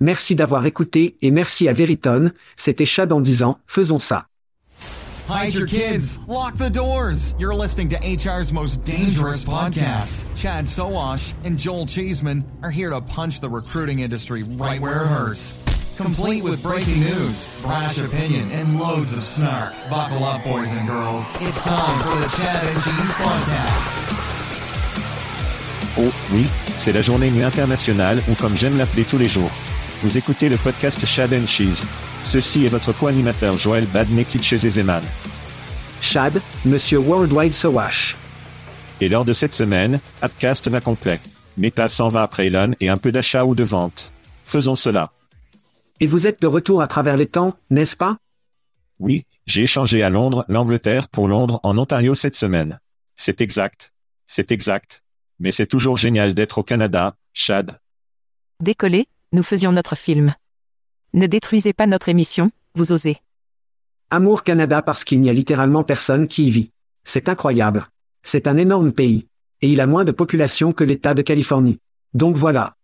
Merci d'avoir écouté et merci à Veritone, c'était Chad en disant, faisons ça. Hide your kids. Lock the doors. You're listening to HR's most dangerous podcast. Chad Soash and Joel Cheeseman are here to punch the recruiting industry right where it hurts. Complete with breaking news, brash opinion, and loads of snark. Buckle up, boys and girls. It's time for the Chad and Cheese Podcast. Oh, oui, c'est la journée nuit internationale ou comme j'aime l'appeler tous les jours. Vous écoutez le podcast Chad and Cheese. Ceci est votre co-animateur Joël Badnekit chez Zeman. Chad, Monsieur Worldwide Sowash. Et lors de cette semaine, Appcast va complet. Meta s'en va après Elon et un peu d'achat ou de vente. Faisons cela. Et vous êtes de retour à travers les temps, n'est-ce pas? Oui, j'ai échangé à Londres, l'Angleterre pour Londres en Ontario cette semaine. C'est exact. C'est exact. Mais c'est toujours génial d'être au Canada, Chad. Décollé, nous faisions notre film. Ne détruisez pas notre émission, vous osez. Amour Canada parce qu'il n'y a littéralement personne qui y vit. C'est incroyable. C'est un énorme pays. Et il a moins de population que l'État de Californie. Donc voilà.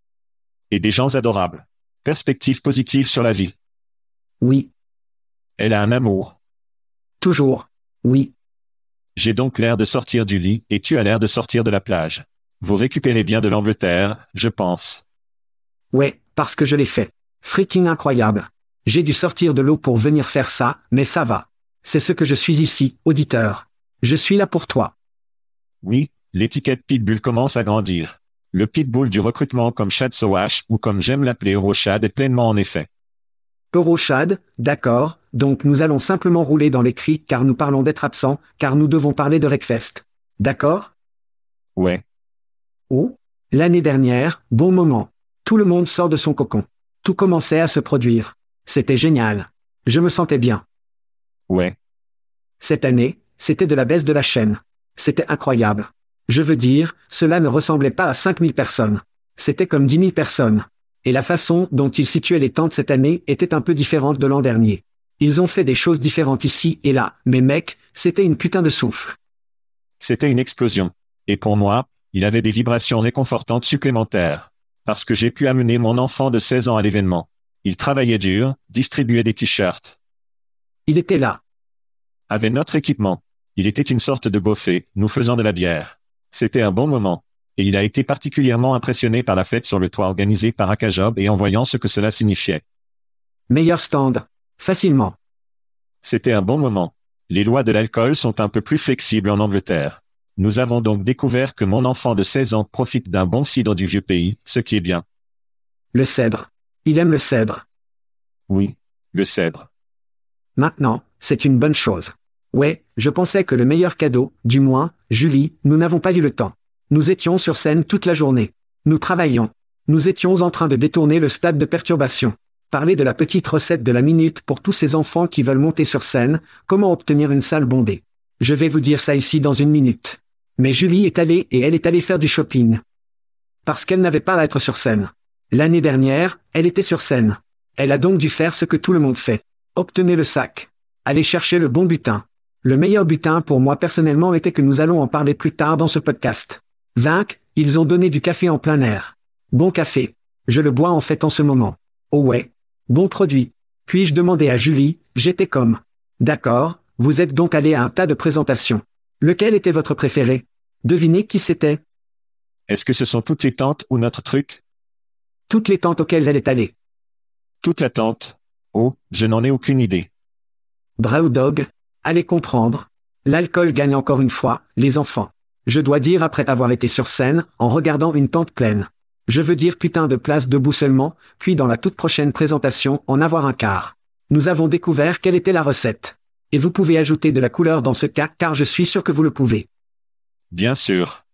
Et des gens adorables. Perspective positive sur la vie. Oui. Elle a un amour. Toujours. Oui. J'ai donc l'air de sortir du lit et tu as l'air de sortir de la plage. Vous récupérez bien de l'Angleterre, je pense. Ouais, parce que je l'ai fait. Freaking incroyable. J'ai dû sortir de l'eau pour venir faire ça, mais ça va. C'est ce que je suis ici, auditeur. Je suis là pour toi. Oui, l'étiquette Pitbull commence à grandir. Le Pitbull du recrutement comme Chad Sowash ou comme j'aime l'appeler Eurochad est pleinement en effet. Eurochad, d'accord, donc nous allons simplement rouler dans les cris car nous parlons d'être absents, car nous devons parler de Wreckfest. D'accord? Ouais. Oh L'année dernière, bon moment. Tout le monde sort de son cocon. Tout commençait à se produire. C'était génial. Je me sentais bien. Ouais. Cette année, c'était de la baisse de la chaîne. C'était incroyable. Je veux dire, cela ne ressemblait pas à 5000 personnes. C'était comme 10 000 personnes. Et la façon dont ils situaient les tentes cette année était un peu différente de l'an dernier. Ils ont fait des choses différentes ici et là, mais mec, c'était une putain de souffle. C'était une explosion. Et pour moi, il avait des vibrations réconfortantes supplémentaires. Parce que j'ai pu amener mon enfant de 16 ans à l'événement. Il travaillait dur, distribuait des t-shirts. Il était là. Avait notre équipement. Il était une sorte de buffet, nous faisant de la bière. C'était un bon moment. Et il a été particulièrement impressionné par la fête sur le toit organisée par Akajob et en voyant ce que cela signifiait. Meilleur stand. Facilement. C'était un bon moment. Les lois de l'alcool sont un peu plus flexibles en Angleterre. Nous avons donc découvert que mon enfant de 16 ans profite d'un bon cidre du vieux pays, ce qui est bien. Le cèdre. Il aime le cèdre. Oui, le cèdre. Maintenant, c'est une bonne chose. Ouais, je pensais que le meilleur cadeau, du moins, Julie, nous n'avons pas eu le temps. Nous étions sur scène toute la journée. Nous travaillions. Nous étions en train de détourner le stade de perturbation. Parler de la petite recette de la minute pour tous ces enfants qui veulent monter sur scène, comment obtenir une salle bondée. Je vais vous dire ça ici dans une minute. Mais Julie est allée et elle est allée faire du shopping. Parce qu'elle n'avait pas à être sur scène. L'année dernière, elle était sur scène. Elle a donc dû faire ce que tout le monde fait. Obtenez le sac. Allez chercher le bon butin. Le meilleur butin pour moi personnellement était que nous allons en parler plus tard dans ce podcast. Zinc, ils ont donné du café en plein air. Bon café. Je le bois en fait en ce moment. Oh ouais. Bon produit. Puis-je demander à Julie, j'étais comme. D'accord, vous êtes donc allé à un tas de présentations. Lequel était votre préféré? Devinez qui c'était Est-ce que ce sont toutes les tentes ou notre truc? Toutes les tentes auxquelles elle est allée. Toute la tente Oh, je n'en ai aucune idée. Dog, allez comprendre. L'alcool gagne encore une fois, les enfants. Je dois dire après avoir été sur scène, en regardant une tente pleine. Je veux dire putain de place debout seulement, puis dans la toute prochaine présentation en avoir un quart. Nous avons découvert quelle était la recette. Et vous pouvez ajouter de la couleur dans ce cas car je suis sûr que vous le pouvez. Bien sûr.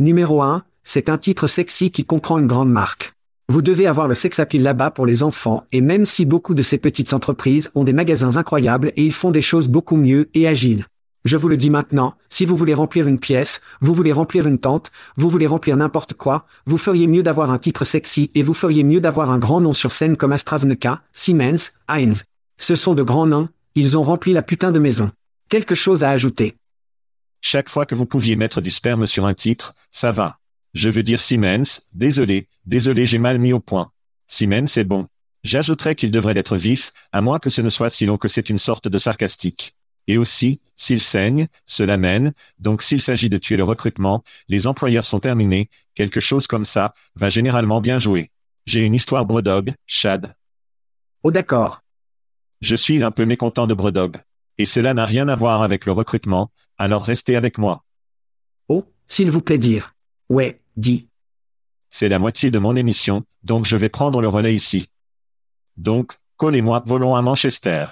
Numéro 1, c'est un titre sexy qui comprend une grande marque. Vous devez avoir le sex appeal là-bas pour les enfants, et même si beaucoup de ces petites entreprises ont des magasins incroyables et ils font des choses beaucoup mieux et agiles. Je vous le dis maintenant, si vous voulez remplir une pièce, vous voulez remplir une tente, vous voulez remplir n'importe quoi, vous feriez mieux d'avoir un titre sexy et vous feriez mieux d'avoir un grand nom sur scène comme AstraZeneca, Siemens, Heinz. Ce sont de grands noms, ils ont rempli la putain de maison. Quelque chose à ajouter. Chaque fois que vous pouviez mettre du sperme sur un titre, ça va. Je veux dire Siemens, désolé, désolé j'ai mal mis au point. Siemens c'est bon. J'ajouterais qu'il devrait être vif, à moins que ce ne soit si long que c'est une sorte de sarcastique. Et aussi, s'il saigne, cela mène, donc s'il s'agit de tuer le recrutement, les employeurs sont terminés, quelque chose comme ça, va généralement bien jouer. J'ai une histoire Brodog, Chad. Oh d'accord. Je suis un peu mécontent de Brodog. Et cela n'a rien à voir avec le recrutement, alors restez avec moi. Oh, s'il vous plaît dire. Ouais, dit. C'est la moitié de mon émission, donc je vais prendre le relais ici. Donc, Cole et moi volons à Manchester.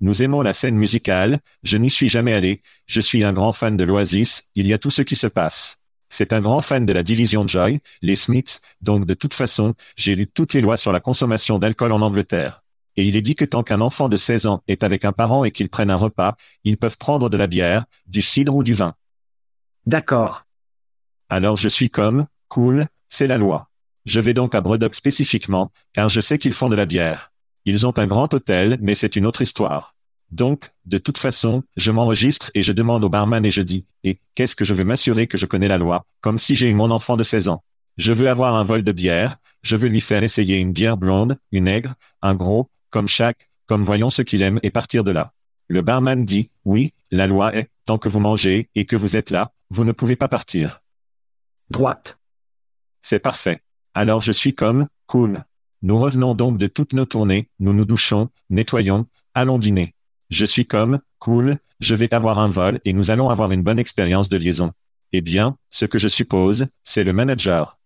Nous aimons la scène musicale, je n'y suis jamais allé, je suis un grand fan de l'Oasis, il y a tout ce qui se passe. C'est un grand fan de la division Joy, les Smiths, donc de toute façon, j'ai lu toutes les lois sur la consommation d'alcool en Angleterre. Et il est dit que tant qu'un enfant de 16 ans est avec un parent et qu'il prenne un repas, ils peuvent prendre de la bière, du cidre ou du vin. D'accord. Alors je suis comme, cool, c'est la loi. Je vais donc à Bredok spécifiquement, car je sais qu'ils font de la bière. Ils ont un grand hôtel, mais c'est une autre histoire. Donc, de toute façon, je m'enregistre et je demande au barman et je dis, et qu'est-ce que je veux m'assurer que je connais la loi, comme si j'ai eu mon enfant de 16 ans? Je veux avoir un vol de bière, je veux lui faire essayer une bière blonde, une aigre, un gros, comme chaque, comme voyons ce qu'il aime et partir de là. Le barman dit, oui, la loi est, tant que vous mangez et que vous êtes là, vous ne pouvez pas partir droite. C'est parfait. Alors je suis comme, cool. Nous revenons donc de toutes nos tournées, nous nous douchons, nettoyons, allons dîner. Je suis comme, cool, je vais avoir un vol et nous allons avoir une bonne expérience de liaison. Eh bien, ce que je suppose, c'est le manager.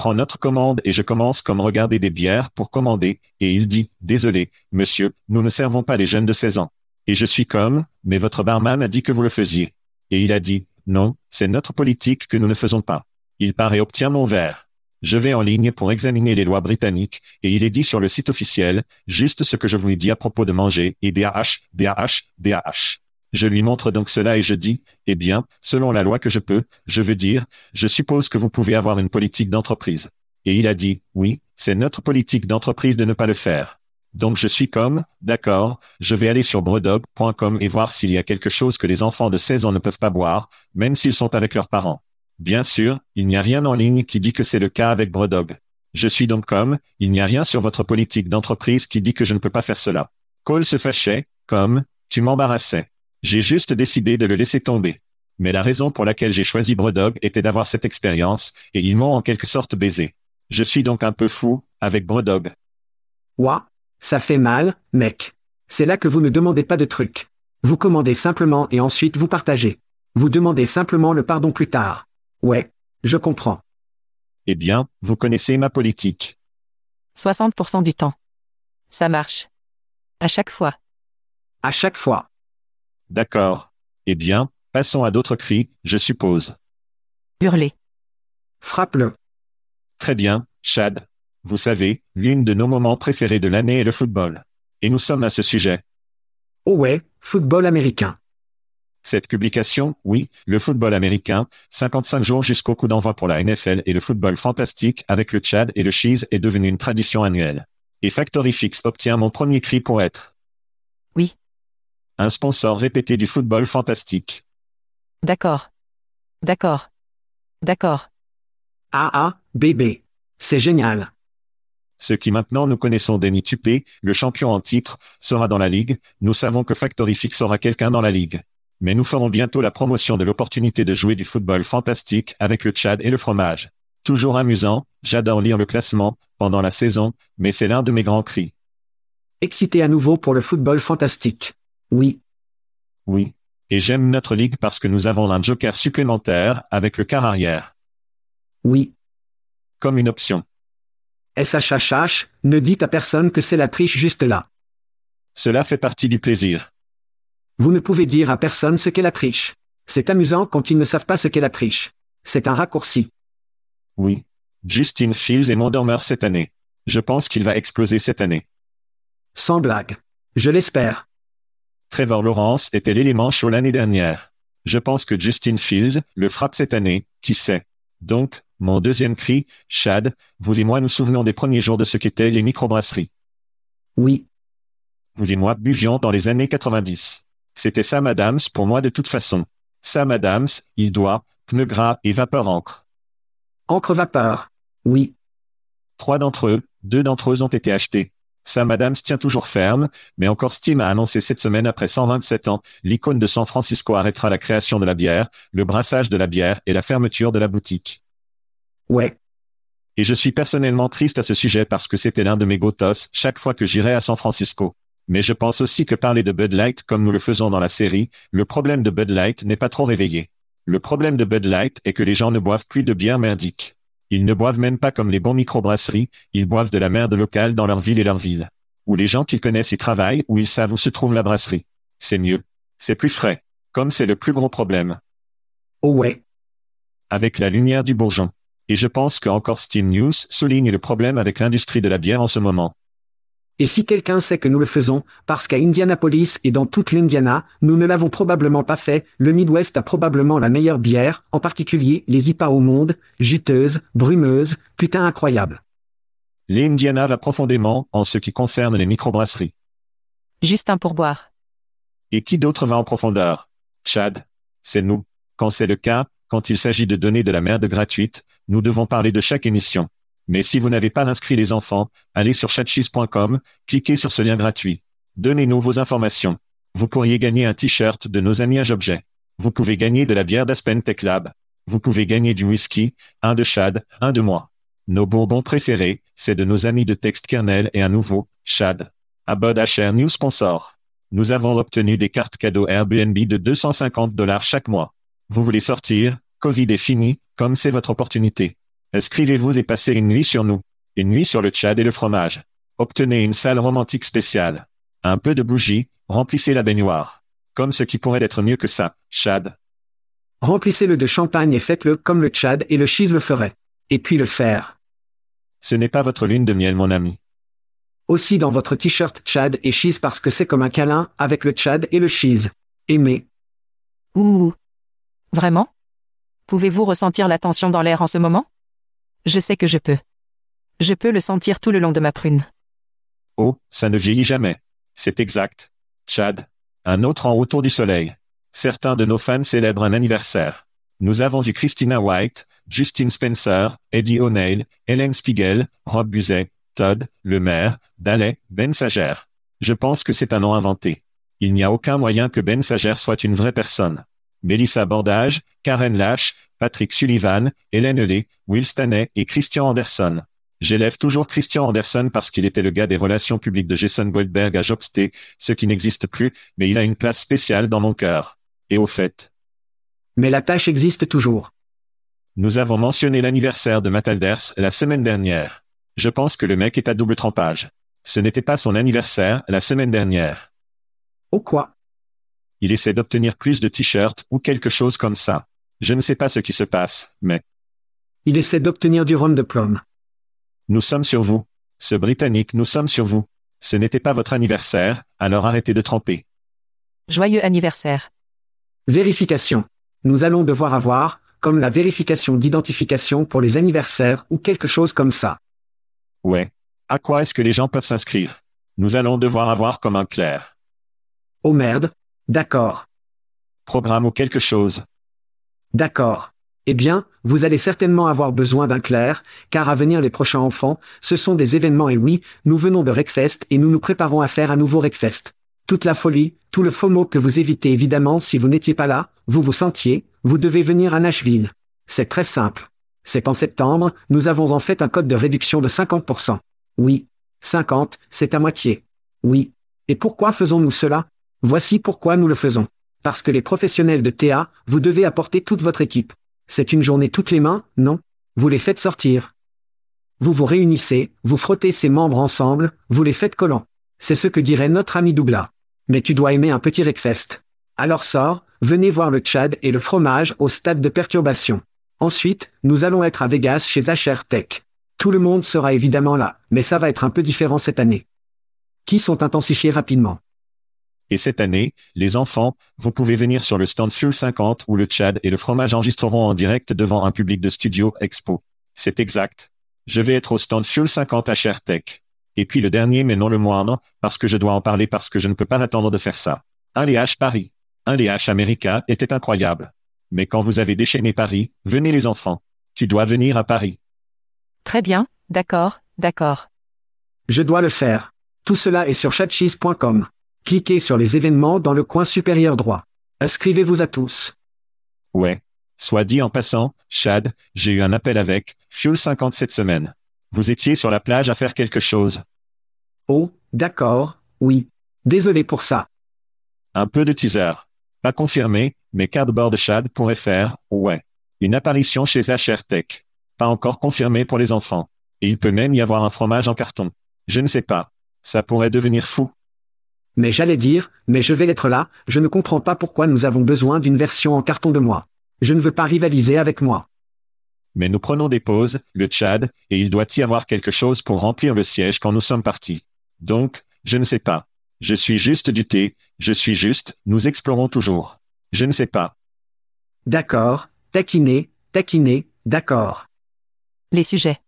Prends notre commande et je commence comme regarder des bières pour commander, et il dit, désolé, monsieur, nous ne servons pas les jeunes de 16 ans. Et je suis comme, mais votre barman a dit que vous le faisiez. Et il a dit, non, c'est notre politique que nous ne faisons pas. Il part et obtient mon verre. Je vais en ligne pour examiner les lois britanniques, et il est dit sur le site officiel, juste ce que je vous ai dit à propos de manger, et DAH, DAH, DAH. Je lui montre donc cela et je dis, eh bien, selon la loi que je peux, je veux dire, je suppose que vous pouvez avoir une politique d'entreprise. Et il a dit, oui, c'est notre politique d'entreprise de ne pas le faire. Donc je suis comme, d'accord, je vais aller sur bredog.com et voir s'il y a quelque chose que les enfants de 16 ans ne peuvent pas boire, même s'ils sont avec leurs parents. Bien sûr, il n'y a rien en ligne qui dit que c'est le cas avec Bredog. Je suis donc comme, il n'y a rien sur votre politique d'entreprise qui dit que je ne peux pas faire cela. Cole se fâchait, comme, tu m'embarrassais. J'ai juste décidé de le laisser tomber. Mais la raison pour laquelle j'ai choisi Bredog était d'avoir cette expérience, et ils m'ont en quelque sorte baisé. Je suis donc un peu fou, avec Bredog. Ouah, ça fait mal, mec. C'est là que vous ne demandez pas de trucs. Vous commandez simplement et ensuite vous partagez. Vous demandez simplement le pardon plus tard. Ouais, je comprends. Eh bien, vous connaissez ma politique. 60% du temps. Ça marche. À chaque fois. À chaque fois. D'accord. Eh bien, passons à d'autres cris, je suppose. Hurler. Frappe-le. Très bien, Chad. Vous savez, l'une de nos moments préférés de l'année est le football. Et nous sommes à ce sujet. Oh ouais, football américain. Cette publication, oui, le football américain, 55 jours jusqu'au coup d'envoi pour la NFL et le football fantastique avec le Tchad et le Cheese est devenue une tradition annuelle. Et Factory Fix obtient mon premier cri pour être. Un sponsor répété du football fantastique. D'accord. D'accord. D'accord. Ah ah, bébé. C'est génial. Ce qui maintenant nous connaissons Denis Tupé, le champion en titre, sera dans la ligue, nous savons que Factory Fix aura quelqu'un dans la ligue. Mais nous ferons bientôt la promotion de l'opportunité de jouer du football fantastique avec le Tchad et le fromage. Toujours amusant, j'adore lire le classement, pendant la saison, mais c'est l'un de mes grands cris. Excité à nouveau pour le football fantastique. Oui. Oui. Et j'aime notre ligue parce que nous avons un joker supplémentaire avec le quart arrière. Oui. Comme une option. SHHH, ne dites à personne que c'est la triche juste là. Cela fait partie du plaisir. Vous ne pouvez dire à personne ce qu'est la triche. C'est amusant quand ils ne savent pas ce qu'est la triche. C'est un raccourci. Oui. Justin Fields est mon dormeur cette année. Je pense qu'il va exploser cette année. Sans blague. Je l'espère. Trevor Lawrence était l'élément chaud l'année dernière. Je pense que Justin Fields le frappe cette année, qui sait. Donc, mon deuxième cri, Chad, vous et moi nous souvenons des premiers jours de ce qu'étaient les microbrasseries. Oui. Vous et moi buvions dans les années 90. C'était Sam Adams pour moi de toute façon. Sam Adams, il doit, pneu gras et vapeur encre. Encre vapeur. Oui. Trois d'entre eux, deux d'entre eux ont été achetés. Sam Adams tient toujours ferme, mais encore Steam a annoncé cette semaine après 127 ans, l'icône de San Francisco arrêtera la création de la bière, le brassage de la bière et la fermeture de la boutique. Ouais. Et je suis personnellement triste à ce sujet parce que c'était l'un de mes gotos chaque fois que j'irai à San Francisco. Mais je pense aussi que parler de Bud Light comme nous le faisons dans la série, le problème de Bud Light n'est pas trop réveillé. Le problème de Bud Light est que les gens ne boivent plus de bière merdique. Ils ne boivent même pas comme les bons microbrasseries, ils boivent de la merde locale dans leur ville et leur ville. Où les gens qu'ils connaissent y travaillent, où ils savent où se trouve la brasserie. C'est mieux. C'est plus frais. Comme c'est le plus gros problème. Oh ouais. Avec la lumière du bourgeon. Et je pense que encore Steam News souligne le problème avec l'industrie de la bière en ce moment. Et si quelqu'un sait que nous le faisons, parce qu'à Indianapolis et dans toute l'Indiana, nous ne l'avons probablement pas fait, le Midwest a probablement la meilleure bière, en particulier les IPA au monde, juteuses, brumeuses, putain incroyable. L'Indiana va profondément en ce qui concerne les microbrasseries. Juste un pourboire. Et qui d'autre va en profondeur? Chad. C'est nous. Quand c'est le cas, quand il s'agit de donner de la merde gratuite, nous devons parler de chaque émission. Mais si vous n'avez pas inscrit les enfants, allez sur chatcheese.com, cliquez sur ce lien gratuit. Donnez-nous vos informations. Vous pourriez gagner un t-shirt de nos amis à Jobjet. Vous pouvez gagner de la bière d'Aspen Tech Lab. Vous pouvez gagner du whisky, un de Chad, un de moi. Nos bonbons préférés, c'est de nos amis de Text Kernel et un nouveau, Chad. Abod HR News Sponsor. Nous avons obtenu des cartes cadeaux Airbnb de 250 dollars chaque mois. Vous voulez sortir, Covid est fini, comme c'est votre opportunité. Inscrivez-vous et passez une nuit sur nous. Une nuit sur le Tchad et le fromage. Obtenez une salle romantique spéciale. Un peu de bougie, remplissez la baignoire. Comme ce qui pourrait être mieux que ça, Chad. Remplissez-le de champagne et faites-le comme le Tchad et le Cheese le ferait. Et puis le faire. Ce n'est pas votre lune de miel, mon ami. Aussi dans votre t-shirt Tchad et Cheese parce que c'est comme un câlin avec le Tchad et le Cheese. Aimez. Ouh. Vraiment? Pouvez-vous ressentir la tension dans l'air en ce moment? Je sais que je peux. Je peux le sentir tout le long de ma prune. Oh, ça ne vieillit jamais. C'est exact. Chad. Un autre an autour du soleil. Certains de nos fans célèbrent un anniversaire. Nous avons vu Christina White, Justin Spencer, Eddie O'Neill, Helen Spiegel, Rob Buzet, Todd, Le Maire, Ben Sager. Je pense que c'est un nom inventé. Il n'y a aucun moyen que Ben Sager soit une vraie personne. Mélissa Bordage, Karen Lash, Patrick Sullivan, Hélène Lay, Will Stanley et Christian Anderson. J'élève toujours Christian Anderson parce qu'il était le gars des relations publiques de Jason Goldberg à Jobsté, ce qui n'existe plus, mais il a une place spéciale dans mon cœur. Et au fait. Mais la tâche existe toujours. Nous avons mentionné l'anniversaire de Matt Alders la semaine dernière. Je pense que le mec est à double trempage. Ce n'était pas son anniversaire la semaine dernière. Oh quoi? Il essaie d'obtenir plus de t-shirts ou quelque chose comme ça. Je ne sais pas ce qui se passe, mais... Il essaie d'obtenir du rhum de plomb. Nous sommes sur vous. Ce Britannique, nous sommes sur vous. Ce n'était pas votre anniversaire, alors arrêtez de tremper. Joyeux anniversaire. Vérification. Nous allons devoir avoir, comme la vérification d'identification pour les anniversaires ou quelque chose comme ça. Ouais. À quoi est-ce que les gens peuvent s'inscrire? Nous allons devoir avoir comme un clair. Oh merde, D'accord. Programme ou quelque chose. D'accord. Eh bien, vous allez certainement avoir besoin d'un clerc, car à venir les prochains enfants, ce sont des événements et oui, nous venons de Wreckfest et nous nous préparons à faire un nouveau Wreckfest. Toute la folie, tout le FOMO que vous évitez évidemment si vous n'étiez pas là, vous vous sentiez, vous devez venir à Nashville. C'est très simple. C'est en septembre, nous avons en fait un code de réduction de 50%. Oui. 50, c'est à moitié. Oui. Et pourquoi faisons-nous cela? Voici pourquoi nous le faisons. Parce que les professionnels de TA, vous devez apporter toute votre équipe. C'est une journée toutes les mains, non? Vous les faites sortir. Vous vous réunissez, vous frottez ces membres ensemble, vous les faites collants. C'est ce que dirait notre ami Douglas. Mais tu dois aimer un petit Wreckfest. Alors sors, venez voir le Tchad et le fromage au stade de perturbation. Ensuite, nous allons être à Vegas chez HR Tech. Tout le monde sera évidemment là, mais ça va être un peu différent cette année. Qui sont intensifiés rapidement? Et cette année, les enfants, vous pouvez venir sur le stand Fuel 50 où le Tchad et le fromage enregistreront en direct devant un public de Studio Expo. C'est exact. Je vais être au stand Fuel 50 à ShareTech. Et puis le dernier mais non le moindre, parce que je dois en parler parce que je ne peux pas attendre de faire ça. Un LH Paris. Un LH America était incroyable. Mais quand vous avez déchaîné Paris, venez les enfants. Tu dois venir à Paris. Très bien, d'accord, d'accord. Je dois le faire. Tout cela est sur chatcheese.com. Cliquez sur les événements dans le coin supérieur droit. Inscrivez-vous à tous. Ouais. Soit dit en passant, Chad, j'ai eu un appel avec Fuel 50 cette semaine. Vous étiez sur la plage à faire quelque chose. Oh, d'accord, oui. Désolé pour ça. Un peu de teaser. Pas confirmé, mais Cardboard Chad pourrait faire, ouais. Une apparition chez HR Tech. Pas encore confirmé pour les enfants. Et il peut même y avoir un fromage en carton. Je ne sais pas. Ça pourrait devenir fou. Mais j'allais dire, mais je vais être là, je ne comprends pas pourquoi nous avons besoin d'une version en carton de moi. Je ne veux pas rivaliser avec moi. Mais nous prenons des pauses, le Tchad, et il doit y avoir quelque chose pour remplir le siège quand nous sommes partis. Donc, je ne sais pas. Je suis juste du thé, je suis juste, nous explorons toujours. Je ne sais pas. D'accord, taquiné, taquiné, d'accord. Les sujets.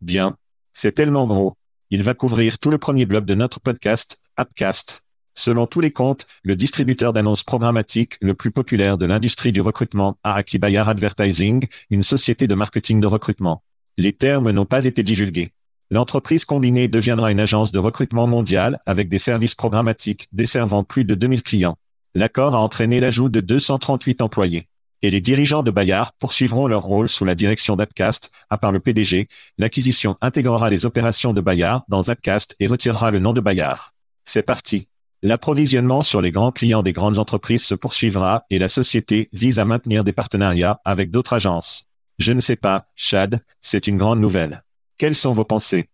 Bien. C'est tellement gros. Il va couvrir tout le premier bloc de notre podcast, Appcast. Selon tous les comptes, le distributeur d'annonces programmatiques le plus populaire de l'industrie du recrutement, Araki Bayar Advertising, une société de marketing de recrutement. Les termes n'ont pas été divulgués. L'entreprise combinée deviendra une agence de recrutement mondiale avec des services programmatiques desservant plus de 2000 clients. L'accord a entraîné l'ajout de 238 employés. Et les dirigeants de Bayard poursuivront leur rôle sous la direction d'Appcast, à part le PDG, l'acquisition intégrera les opérations de Bayard dans Appcast et retirera le nom de Bayard. C'est parti. L'approvisionnement sur les grands clients des grandes entreprises se poursuivra et la société vise à maintenir des partenariats avec d'autres agences. Je ne sais pas, Chad, c'est une grande nouvelle. Quelles sont vos pensées?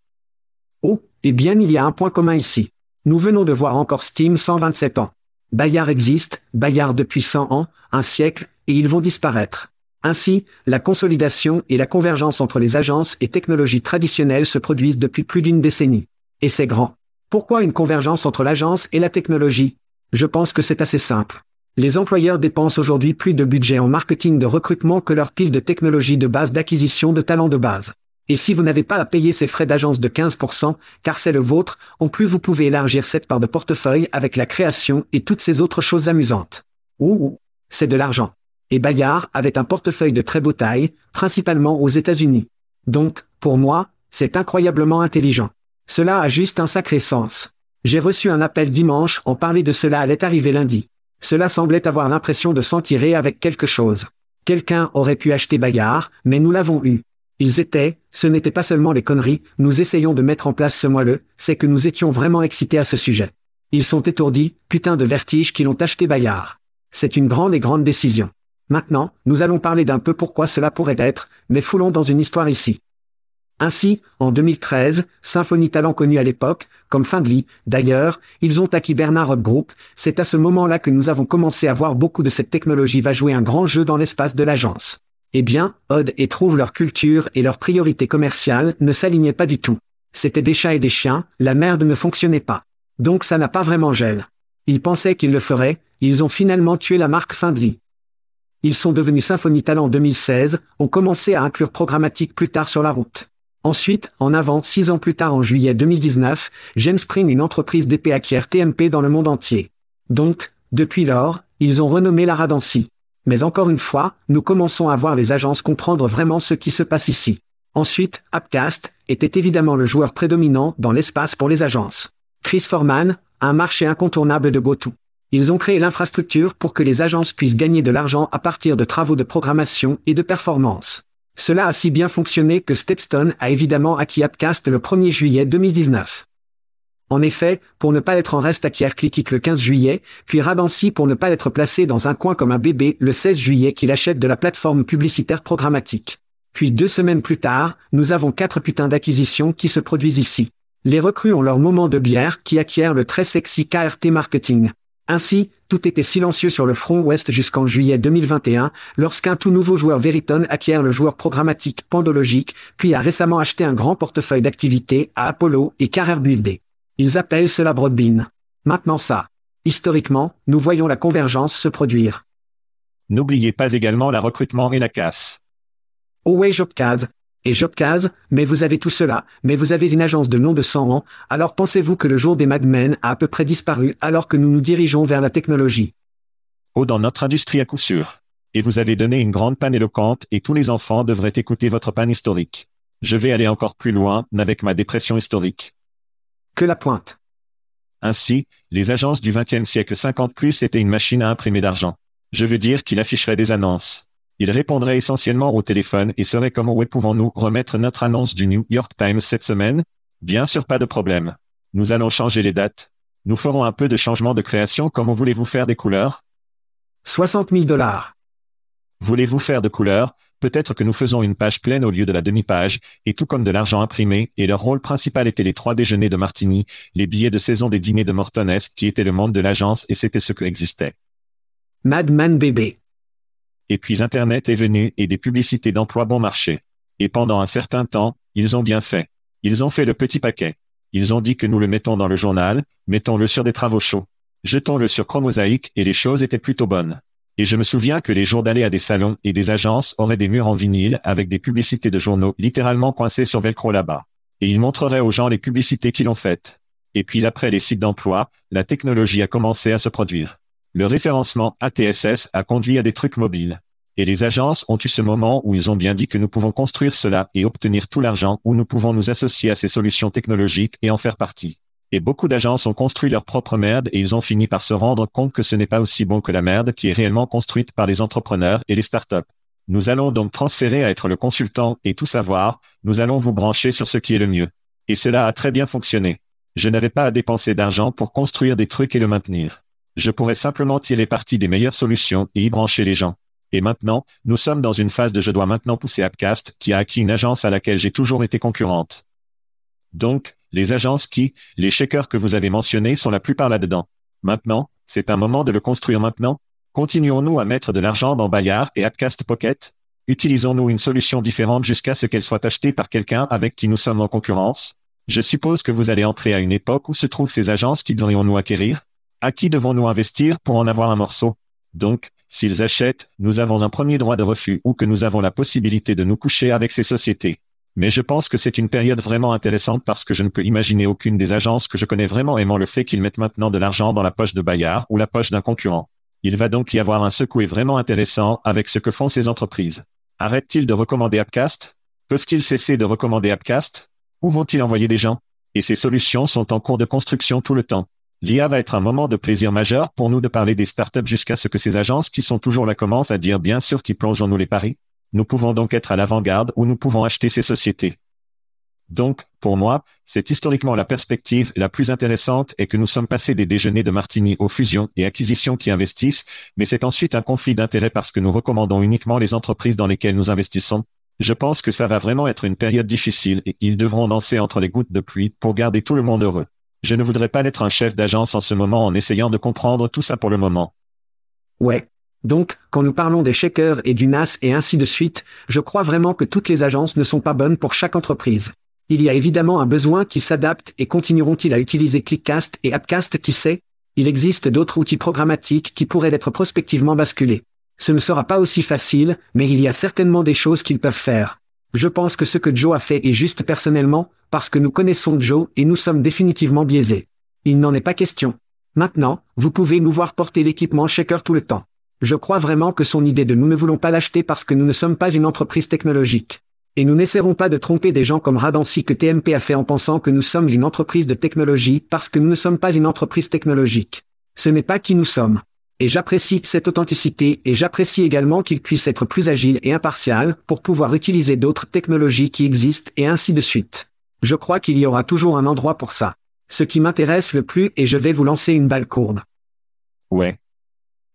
Oh, eh bien il y a un point commun ici. Nous venons de voir encore Steam 127 ans. Bayard existe, Bayard depuis 100 ans, un siècle, et ils vont disparaître. Ainsi, la consolidation et la convergence entre les agences et technologies traditionnelles se produisent depuis plus d'une décennie. Et c'est grand. Pourquoi une convergence entre l'agence et la technologie? Je pense que c'est assez simple. Les employeurs dépensent aujourd'hui plus de budget en marketing de recrutement que leur pile de technologies de base d'acquisition de talents de base. Et si vous n'avez pas à payer ces frais d'agence de 15%, car c'est le vôtre, en plus vous pouvez élargir cette part de portefeuille avec la création et toutes ces autres choses amusantes. Ouh, c'est de l'argent. Et Bayard avait un portefeuille de très beau taille, principalement aux États-Unis. Donc, pour moi, c'est incroyablement intelligent. Cela a juste un sacré sens. J'ai reçu un appel dimanche, on parlait de cela allait arriver lundi. Cela semblait avoir l'impression de s'en tirer avec quelque chose. Quelqu'un aurait pu acheter Bayard, mais nous l'avons eu. Ils étaient, ce n'était pas seulement les conneries, nous essayons de mettre en place ce moelleux, c'est que nous étions vraiment excités à ce sujet. Ils sont étourdis, putain de vertige qu'ils ont acheté Bayard. C'est une grande et grande décision. Maintenant, nous allons parler d'un peu pourquoi cela pourrait être, mais foulons dans une histoire ici. Ainsi, en 2013, Symphony Talent connu à l'époque, comme Findley, d'ailleurs, ils ont acquis Bernard Group, c'est à ce moment-là que nous avons commencé à voir beaucoup de cette technologie va jouer un grand jeu dans l'espace de l'agence. Eh bien, Odd et Trouve leur culture et leurs priorités commerciales ne s'alignaient pas du tout. C'était des chats et des chiens, la merde ne fonctionnait pas. Donc ça n'a pas vraiment gel. Ils pensaient qu'ils le feraient, ils ont finalement tué la marque Findley. Ils sont devenus Symphony Talent en 2016, ont commencé à inclure programmatique plus tard sur la route. Ensuite, en avant, six ans plus tard en juillet 2019, James Spring une entreprise d'épée acquiert TMP dans le monde entier. Donc, Depuis lors, ils ont renommé la Radancy. Mais encore une fois, nous commençons à voir les agences comprendre vraiment ce qui se passe ici. Ensuite, Appcast était évidemment le joueur prédominant dans l'espace pour les agences. Chris Forman, un marché incontournable de GoTo. Ils ont créé l'infrastructure pour que les agences puissent gagner de l'argent à partir de travaux de programmation et de performance. Cela a si bien fonctionné que Stepstone a évidemment acquis Appcast le 1er juillet 2019. En effet, pour ne pas être en reste acquiert Click le 15 juillet, puis Radancy pour ne pas être placé dans un coin comme un bébé le 16 juillet qu'il achète de la plateforme publicitaire programmatique. Puis deux semaines plus tard, nous avons quatre putains d'acquisitions qui se produisent ici. Les recrues ont leur moment de bière qui acquièrent le très sexy KRT Marketing. Ainsi, tout était silencieux sur le front ouest jusqu'en juillet 2021, lorsqu'un tout nouveau joueur Veriton acquiert le joueur programmatique Pandologique, puis a récemment acheté un grand portefeuille d'activités à Apollo et Carrer Buildé. Ils appellent cela Broadbean. Maintenant ça. Historiquement, nous voyons la convergence se produire. N'oubliez pas également la recrutement et la casse. Oway Jobcaz. Et Jobcaz, mais vous avez tout cela, mais vous avez une agence de nom de 100 ans, alors pensez-vous que le jour des Mad Men a à peu près disparu alors que nous nous dirigeons vers la technologie? Oh dans notre industrie à coup sûr. Et vous avez donné une grande panne éloquente et tous les enfants devraient écouter votre panne historique. Je vais aller encore plus loin avec ma dépression historique. Que la pointe. Ainsi, les agences du XXe siècle 50 plus étaient une machine à imprimer d'argent. Je veux dire qu'il afficherait des annonces. Il répondrait essentiellement au téléphone et serait comme où pouvons-nous remettre notre annonce du New York Times cette semaine? Bien sûr pas de problème. Nous allons changer les dates. Nous ferons un peu de changement de création Comment voulez-vous faire des couleurs? 60 000 dollars. Voulez-vous faire de couleurs? Peut-être que nous faisons une page pleine au lieu de la demi-page, et tout comme de l'argent imprimé, et leur rôle principal était les trois déjeuners de Martini, les billets de saison des dîners de Mortonesque qui était le monde de l'agence et c'était ce que existait. Madman bébé. Et puis Internet est venu et des publicités d'emploi bon marché. Et pendant un certain temps, ils ont bien fait. Ils ont fait le petit paquet. Ils ont dit que nous le mettons dans le journal, mettons-le sur des travaux chauds. Jetons-le sur Chromosaïque et les choses étaient plutôt bonnes. Et je me souviens que les jours d'aller à des salons et des agences auraient des murs en vinyle avec des publicités de journaux littéralement coincées sur Velcro là-bas. Et ils montreraient aux gens les publicités qu'ils ont faites. Et puis après les sites d'emploi, la technologie a commencé à se produire. Le référencement ATSS a conduit à des trucs mobiles. Et les agences ont eu ce moment où ils ont bien dit que nous pouvons construire cela et obtenir tout l'argent où nous pouvons nous associer à ces solutions technologiques et en faire partie. Et beaucoup d'agences ont construit leur propre merde et ils ont fini par se rendre compte que ce n'est pas aussi bon que la merde qui est réellement construite par les entrepreneurs et les startups. Nous allons donc transférer à être le consultant et tout savoir, nous allons vous brancher sur ce qui est le mieux. Et cela a très bien fonctionné. Je n'avais pas à dépenser d'argent pour construire des trucs et le maintenir. Je pourrais simplement tirer parti des meilleures solutions et y brancher les gens. Et maintenant, nous sommes dans une phase de je dois maintenant pousser Appcast qui a acquis une agence à laquelle j'ai toujours été concurrente. Donc, les agences qui, les shakers que vous avez mentionnés sont la plupart là-dedans. Maintenant, c'est un moment de le construire maintenant. Continuons-nous à mettre de l'argent dans Bayard et Appcast Pocket? Utilisons-nous une solution différente jusqu'à ce qu'elle soit achetée par quelqu'un avec qui nous sommes en concurrence? Je suppose que vous allez entrer à une époque où se trouvent ces agences qui devrions-nous acquérir? À qui devons-nous investir pour en avoir un morceau? Donc, s'ils achètent, nous avons un premier droit de refus ou que nous avons la possibilité de nous coucher avec ces sociétés. Mais je pense que c'est une période vraiment intéressante parce que je ne peux imaginer aucune des agences que je connais vraiment aimant le fait qu'ils mettent maintenant de l'argent dans la poche de Bayard ou la poche d'un concurrent. Il va donc y avoir un secoué vraiment intéressant avec ce que font ces entreprises. Arrêtent-ils de recommander Appcast Peuvent-ils cesser de recommander Appcast Où vont-ils envoyer des gens? Et ces solutions sont en cours de construction tout le temps. L'IA va être un moment de plaisir majeur pour nous de parler des startups jusqu'à ce que ces agences qui sont toujours là commencent à dire bien sûr qui plongeons-nous les paris. Nous pouvons donc être à l'avant-garde ou nous pouvons acheter ces sociétés. Donc, pour moi, c'est historiquement la perspective la plus intéressante et que nous sommes passés des déjeuners de Martini aux fusions et acquisitions qui investissent, mais c'est ensuite un conflit d'intérêts parce que nous recommandons uniquement les entreprises dans lesquelles nous investissons. Je pense que ça va vraiment être une période difficile et ils devront danser entre les gouttes de pluie pour garder tout le monde heureux. Je ne voudrais pas être un chef d'agence en ce moment en essayant de comprendre tout ça pour le moment. Ouais. Donc, quand nous parlons des shakers et du NAS et ainsi de suite, je crois vraiment que toutes les agences ne sont pas bonnes pour chaque entreprise. Il y a évidemment un besoin qui s'adapte et continueront-ils à utiliser Clickcast et Appcast qui sait? Il existe d'autres outils programmatiques qui pourraient être prospectivement basculés. Ce ne sera pas aussi facile, mais il y a certainement des choses qu'ils peuvent faire. Je pense que ce que Joe a fait est juste personnellement, parce que nous connaissons Joe et nous sommes définitivement biaisés. Il n'en est pas question. Maintenant, vous pouvez nous voir porter l'équipement Shaker tout le temps. Je crois vraiment que son idée de nous ne voulons pas l'acheter parce que nous ne sommes pas une entreprise technologique. Et nous n'essaierons pas de tromper des gens comme Radancy que TMP a fait en pensant que nous sommes une entreprise de technologie parce que nous ne sommes pas une entreprise technologique. Ce n'est pas qui nous sommes. Et j'apprécie cette authenticité et j'apprécie également qu'il puisse être plus agile et impartial pour pouvoir utiliser d'autres technologies qui existent et ainsi de suite. Je crois qu'il y aura toujours un endroit pour ça. Ce qui m'intéresse le plus et je vais vous lancer une balle courbe. Ouais.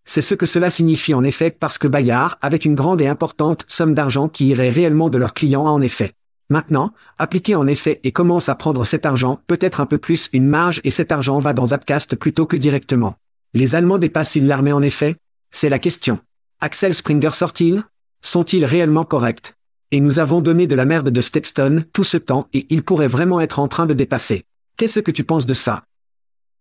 C'est ce que cela signifie en effet parce que Bayard avait une grande et importante somme d'argent qui irait réellement de leurs clients en effet. Maintenant, appliquez en effet et commence à prendre cet argent, peut-être un peu plus une marge et cet argent va dans Zapcast plutôt que directement. Les Allemands dépassent-ils l'armée en effet? C'est la question. Axel Springer sort-il? Sont-ils réellement corrects? Et nous avons donné de la merde de Stepstone tout ce temps et il pourrait vraiment être en train de dépasser. Qu'est-ce que tu penses de ça?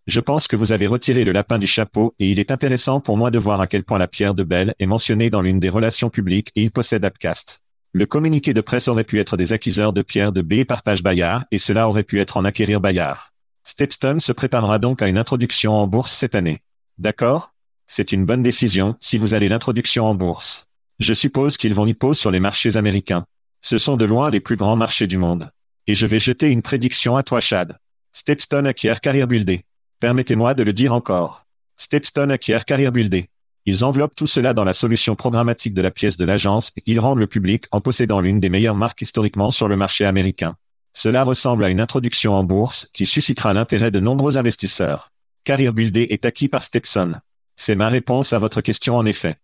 Je pense que vous avez retiré le lapin du chapeau et il est intéressant pour moi de voir à quel point la pierre de Bell est mentionnée dans l'une des relations publiques et il possède Appcast. Le communiqué de presse aurait pu être des acquiseurs de pierre de B et partage Bayard et cela aurait pu être en acquérir Bayard. Stepstone se préparera donc à une introduction en bourse cette année. D'accord? C'est une bonne décision si vous allez l'introduction en bourse. Je suppose qu'ils vont y poser sur les marchés américains. Ce sont de loin les plus grands marchés du monde. Et je vais jeter une prédiction à toi, Chad. Stepstone acquiert Carrier Buildé. Permettez-moi de le dire encore. Stepstone acquiert Carrier Buildé. Ils enveloppent tout cela dans la solution programmatique de la pièce de l'agence et ils rendent le public en possédant l'une des meilleures marques historiquement sur le marché américain. Cela ressemble à une introduction en bourse qui suscitera l'intérêt de nombreux investisseurs. Carrier Buildé est acquis par Stepson. C'est ma réponse à votre question en effet.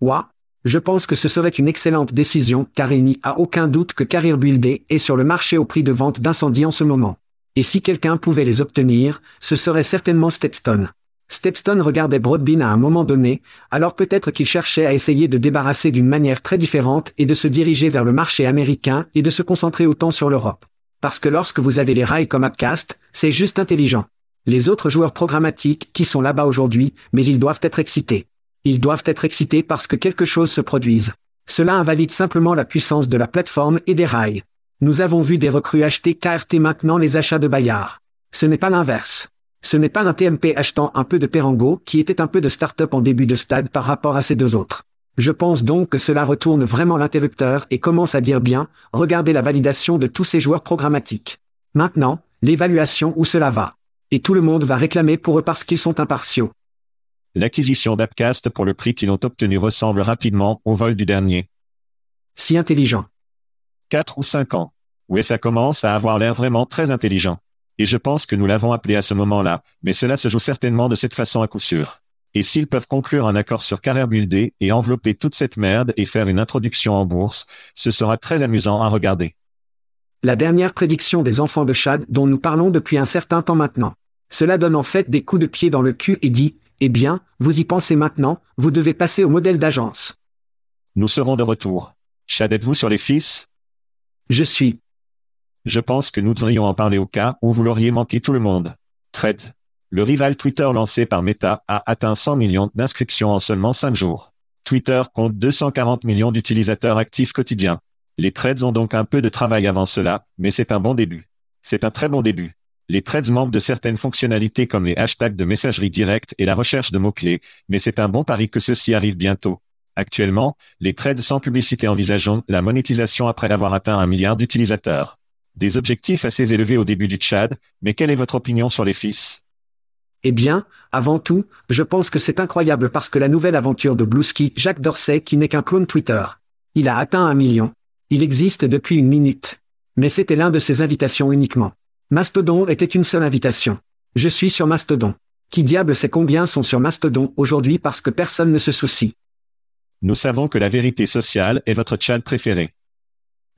Ouah. Je pense que ce serait une excellente décision car il n'y a aucun doute que Carrier Buildé est sur le marché au prix de vente d'incendie en ce moment. Et si quelqu'un pouvait les obtenir, ce serait certainement Stepstone. Stepstone regardait Broadbean à un moment donné, alors peut-être qu'il cherchait à essayer de débarrasser d'une manière très différente et de se diriger vers le marché américain et de se concentrer autant sur l'Europe. Parce que lorsque vous avez les rails comme Upcast, c'est juste intelligent. Les autres joueurs programmatiques qui sont là-bas aujourd'hui, mais ils doivent être excités. Ils doivent être excités parce que quelque chose se produise. Cela invalide simplement la puissance de la plateforme et des rails. Nous avons vu des recrues acheter KRT maintenant les achats de Bayard. Ce n'est pas l'inverse. Ce n'est pas un TMP achetant un peu de Perango qui était un peu de start-up en début de stade par rapport à ces deux autres. Je pense donc que cela retourne vraiment l'interrupteur et commence à dire bien, regardez la validation de tous ces joueurs programmatiques. Maintenant, l'évaluation où cela va. Et tout le monde va réclamer pour eux parce qu'ils sont impartiaux. L'acquisition d'Apcast pour le prix qu'ils ont obtenu ressemble rapidement au vol du dernier. Si intelligent. 4 ou 5 ans. Oui, ça commence à avoir l'air vraiment très intelligent. Et je pense que nous l'avons appelé à ce moment-là, mais cela se joue certainement de cette façon à coup sûr. Et s'ils peuvent conclure un accord sur Carrière Buildé et envelopper toute cette merde et faire une introduction en bourse, ce sera très amusant à regarder. La dernière prédiction des enfants de Chad dont nous parlons depuis un certain temps maintenant. Cela donne en fait des coups de pied dans le cul et dit, eh bien, vous y pensez maintenant, vous devez passer au modèle d'agence. Nous serons de retour. Chad, êtes-vous sur les fils? Je suis. Je pense que nous devrions en parler au cas où vous l'auriez manqué tout le monde. Threads. Le rival Twitter lancé par Meta a atteint 100 millions d'inscriptions en seulement 5 jours. Twitter compte 240 millions d'utilisateurs actifs quotidiens. Les threads ont donc un peu de travail avant cela, mais c'est un bon début. C'est un très bon début. Les threads manquent de certaines fonctionnalités comme les hashtags de messagerie directe et la recherche de mots-clés, mais c'est un bon pari que ceci arrive bientôt. Actuellement, les threads sans publicité envisageons la monétisation après avoir atteint un milliard d'utilisateurs. Des objectifs assez élevés au début du Tchad, mais quelle est votre opinion sur les fils? Eh bien, avant tout, je pense que c'est incroyable parce que la nouvelle aventure de Bluesky, Jacques Dorsey qui n'est qu'un clone Twitter. Il a atteint un million. Il existe depuis une minute. Mais c'était l'un de ses invitations uniquement. Mastodon était une seule invitation. Je suis sur Mastodon. Qui diable sait combien sont sur Mastodon aujourd'hui parce que personne ne se soucie. Nous savons que la vérité sociale est votre chat préféré.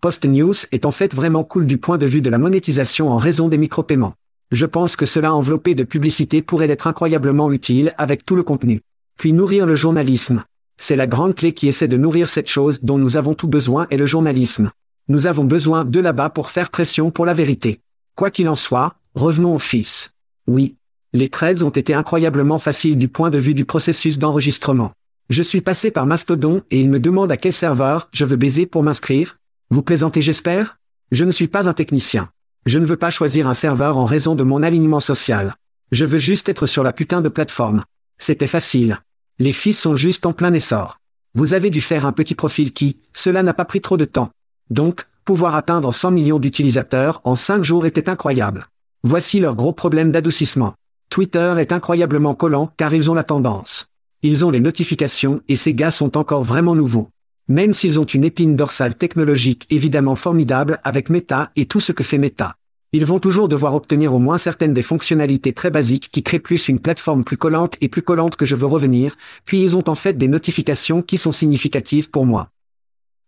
Post News est en fait vraiment cool du point de vue de la monétisation en raison des micro-paiements. Je pense que cela enveloppé de publicité pourrait être incroyablement utile avec tout le contenu. Puis nourrir le journalisme. C'est la grande clé qui essaie de nourrir cette chose dont nous avons tout besoin et le journalisme. Nous avons besoin de là-bas pour faire pression pour la vérité. Quoi qu'il en soit, revenons au fils. Oui. Les trades ont été incroyablement faciles du point de vue du processus d'enregistrement. Je suis passé par Mastodon et il me demande à quel serveur je veux baiser pour m'inscrire. Vous plaisantez j'espère? Je ne suis pas un technicien. Je ne veux pas choisir un serveur en raison de mon alignement social. Je veux juste être sur la putain de plateforme. C'était facile. Les fils sont juste en plein essor. Vous avez dû faire un petit profil qui, cela n'a pas pris trop de temps. Donc, pouvoir atteindre 100 millions d'utilisateurs en 5 jours était incroyable. Voici leur gros problème d'adoucissement. Twitter est incroyablement collant car ils ont la tendance. Ils ont les notifications et ces gars sont encore vraiment nouveaux. Même s'ils ont une épine dorsale technologique évidemment formidable avec Meta et tout ce que fait Meta. Ils vont toujours devoir obtenir au moins certaines des fonctionnalités très basiques qui créent plus une plateforme plus collante et plus collante que je veux revenir, puis ils ont en fait des notifications qui sont significatives pour moi.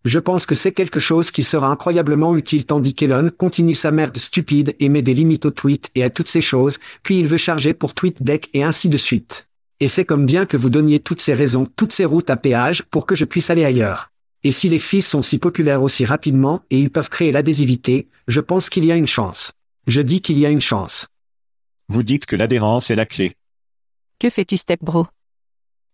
Je pense que c'est quelque chose qui sera incroyablement utile tandis qu'Elon continue sa merde stupide et met des limites au tweet et à toutes ces choses, puis il veut charger pour TweetDeck et ainsi de suite. Et c'est comme bien que vous donniez toutes ces raisons, toutes ces routes à péage pour que je puisse aller ailleurs. Et si les fils sont si populaires aussi rapidement et ils peuvent créer l'adhésivité, je pense qu'il y a une chance. Je dis qu'il y a une chance. Vous dites que l'adhérence est la clé. Que fais-tu, Stepbro?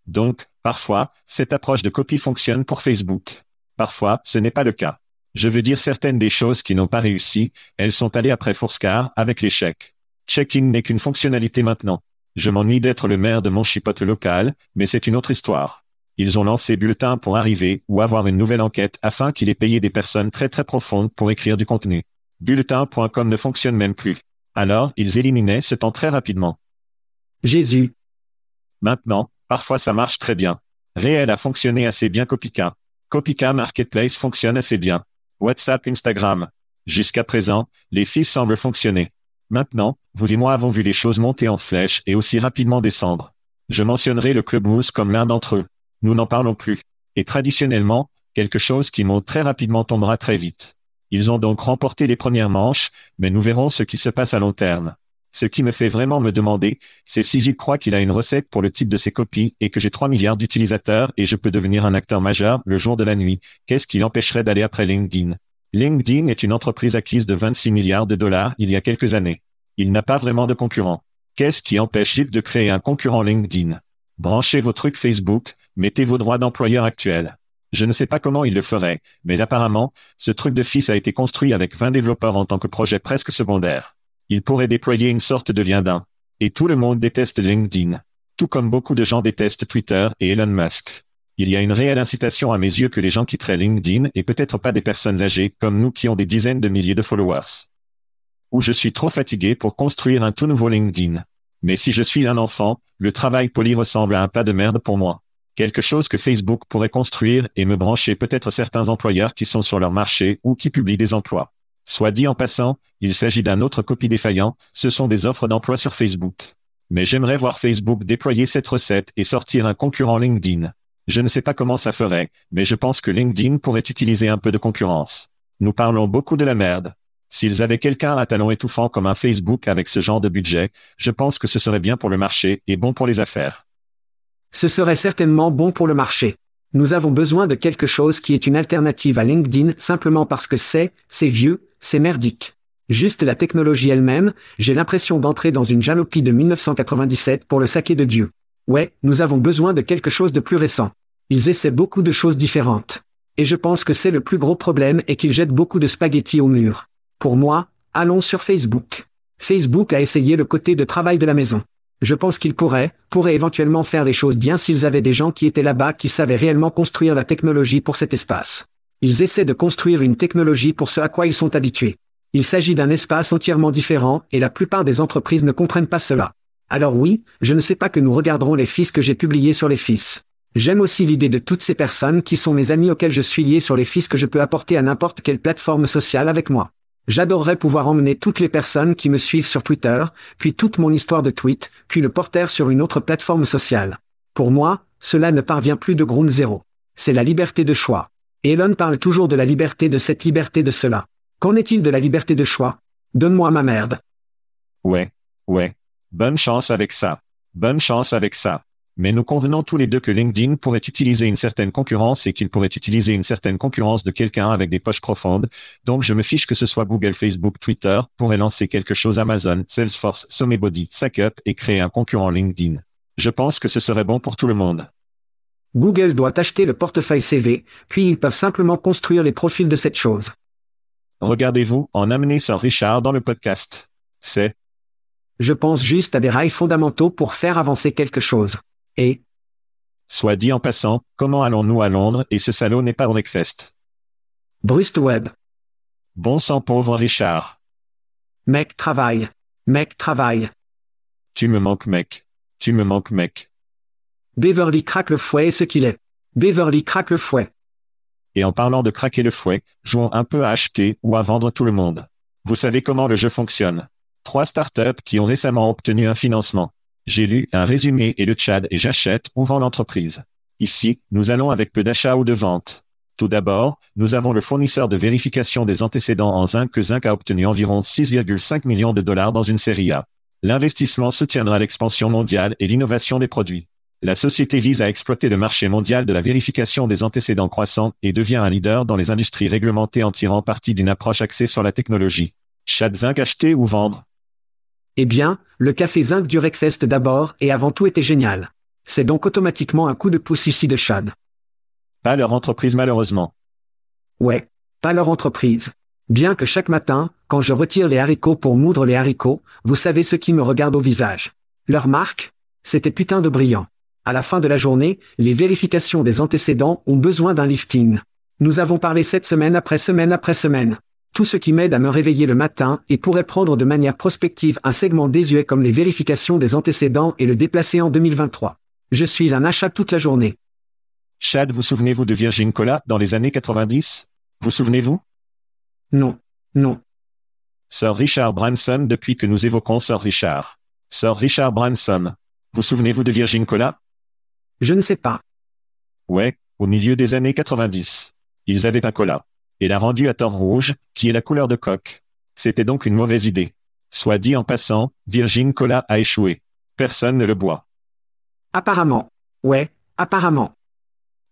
Donc, parfois, cette approche de copie fonctionne pour Facebook. Parfois, ce n'est pas le cas. Je veux dire certaines des choses qui n'ont pas réussi, elles sont allées après Foursquare avec l'échec. Checking n'est qu'une fonctionnalité maintenant. Je m'ennuie d'être le maire de mon chipote local, mais c'est une autre histoire. Ils ont lancé Bulletin pour arriver ou avoir une nouvelle enquête afin qu'il ait payé des personnes très très profondes pour écrire du contenu. Bulletin.com ne fonctionne même plus. Alors, ils éliminaient ce temps très rapidement. Jésus. Maintenant, parfois ça marche très bien. Réel a fonctionné assez bien Copica. Copica Marketplace fonctionne assez bien. WhatsApp, Instagram. Jusqu'à présent, les fils semblent fonctionner. Maintenant, vous et moi avons vu les choses monter en flèche et aussi rapidement descendre. Je mentionnerai le Club Mousse comme l'un d'entre eux. Nous n'en parlons plus. Et traditionnellement, quelque chose qui monte très rapidement tombera très vite. Ils ont donc remporté les premières manches, mais nous verrons ce qui se passe à long terme. Ce qui me fait vraiment me demander, c'est si j'y crois qu'il a une recette pour le type de ses copies et que j'ai 3 milliards d'utilisateurs et je peux devenir un acteur majeur le jour de la nuit, qu'est-ce qui l'empêcherait d'aller après LinkedIn? LinkedIn est une entreprise acquise de 26 milliards de dollars il y a quelques années. Il n'a pas vraiment de concurrent. Qu'est-ce qui empêche il de créer un concurrent LinkedIn? Branchez vos trucs Facebook, mettez vos droits d'employeur actuels. Je ne sais pas comment il le ferait, mais apparemment, ce truc de fils a été construit avec 20 développeurs en tant que projet presque secondaire. Il pourrait déployer une sorte de lien d'un. Et tout le monde déteste LinkedIn. Tout comme beaucoup de gens détestent Twitter et Elon Musk. Il y a une réelle incitation à mes yeux que les gens quitteraient LinkedIn et peut-être pas des personnes âgées comme nous qui ont des dizaines de milliers de followers. Ou je suis trop fatigué pour construire un tout nouveau LinkedIn. Mais si je suis un enfant, le travail poli ressemble à un tas de merde pour moi quelque chose que Facebook pourrait construire et me brancher peut-être certains employeurs qui sont sur leur marché ou qui publient des emplois. Soit dit en passant, il s'agit d'un autre copie défaillant, ce sont des offres d'emploi sur Facebook. Mais j'aimerais voir Facebook déployer cette recette et sortir un concurrent LinkedIn. Je ne sais pas comment ça ferait, mais je pense que LinkedIn pourrait utiliser un peu de concurrence. Nous parlons beaucoup de la merde. S'ils avaient quelqu'un à talon étouffant comme un Facebook avec ce genre de budget, je pense que ce serait bien pour le marché et bon pour les affaires. Ce serait certainement bon pour le marché. Nous avons besoin de quelque chose qui est une alternative à LinkedIn simplement parce que c'est, c'est vieux, c'est merdique. Juste la technologie elle-même, j'ai l'impression d'entrer dans une jalopie de 1997 pour le saquer de Dieu. Ouais, nous avons besoin de quelque chose de plus récent. Ils essaient beaucoup de choses différentes. Et je pense que c'est le plus gros problème et qu'ils jettent beaucoup de spaghettis au mur. Pour moi, allons sur Facebook. Facebook a essayé le côté de travail de la maison. Je pense qu'ils pourraient, pourraient éventuellement faire les choses bien s'ils avaient des gens qui étaient là-bas qui savaient réellement construire la technologie pour cet espace. Ils essaient de construire une technologie pour ce à quoi ils sont habitués. Il s'agit d'un espace entièrement différent et la plupart des entreprises ne comprennent pas cela. Alors oui, je ne sais pas que nous regarderons les fils que j'ai publiés sur les fils. J'aime aussi l'idée de toutes ces personnes qui sont mes amis auxquels je suis lié sur les fils que je peux apporter à n'importe quelle plateforme sociale avec moi. J'adorerais pouvoir emmener toutes les personnes qui me suivent sur Twitter, puis toute mon histoire de tweet, puis le porter sur une autre plateforme sociale. Pour moi, cela ne parvient plus de ground zéro. C'est la liberté de choix. Elon parle toujours de la liberté de cette liberté de cela. Qu'en est-il de la liberté de choix? Donne-moi ma merde. Ouais, ouais. Bonne chance avec ça. Bonne chance avec ça mais nous convenons tous les deux que LinkedIn pourrait utiliser une certaine concurrence et qu'il pourrait utiliser une certaine concurrence de quelqu'un avec des poches profondes. Donc je me fiche que ce soit Google, Facebook, Twitter, pourrait lancer quelque chose Amazon, Salesforce, SomeBody, SackUp et créer un concurrent LinkedIn. Je pense que ce serait bon pour tout le monde. Google doit acheter le portefeuille CV, puis ils peuvent simplement construire les profils de cette chose. Regardez-vous en amener Sir Richard dans le podcast. C'est Je pense juste à des rails fondamentaux pour faire avancer quelque chose. Et, Soit dit en passant, comment allons-nous à Londres et ce salaud n'est pas au Wreckfest Brust Web. Bon sang pauvre Richard. Mec travaille. Mec travaille. Tu me manques mec. Tu me manques mec. Beverly craque le fouet et ce qu'il est. Beverly craque le fouet. Et en parlant de craquer le fouet, jouons un peu à acheter ou à vendre tout le monde. Vous savez comment le jeu fonctionne. Trois startups qui ont récemment obtenu un financement. J'ai lu un résumé et le Tchad et j'achète ou vends l'entreprise. Ici, nous allons avec peu d'achats ou de ventes. Tout d'abord, nous avons le fournisseur de vérification des antécédents en zinc que Zinc a obtenu environ 6,5 millions de dollars dans une série A. L'investissement soutiendra l'expansion mondiale et l'innovation des produits. La société vise à exploiter le marché mondial de la vérification des antécédents croissants et devient un leader dans les industries réglementées en tirant parti d'une approche axée sur la technologie. Chad Zinc acheter ou vendre Eh bien, le café zinc du Wreckfest d'abord et avant tout était génial. C'est donc automatiquement un coup de pouce ici de Chad. Pas leur entreprise malheureusement. Ouais, pas leur entreprise. Bien que chaque matin, quand je retire les haricots pour moudre les haricots, vous savez ce qui me regarde au visage. Leur marque? C'était putain de brillant. À la fin de la journée, les vérifications des antécédents ont besoin d'un lifting. Nous avons parlé cette semaine après semaine après semaine. Tout ce qui m'aide à me réveiller le matin et pourrait prendre de manière prospective un segment désuet comme les vérifications des antécédents et le déplacer en 2023. Je suis un achat toute la journée. Chad, vous souvenez-vous de Virgin Cola dans les années 90 Vous souvenez-vous? Non. Non. Sir Richard Branson depuis que nous évoquons Sir Richard. Sir Richard Branson. Vous souvenez-vous de Virgin Cola? Je ne sais pas. Ouais, au milieu des années 90. Ils avaient un cola. Et l'a rendu à tort rouge, qui est la couleur de coque. C'était donc une mauvaise idée. Soit dit en passant, Virgin Cola a échoué. Personne ne le boit. Apparemment. Ouais, apparemment.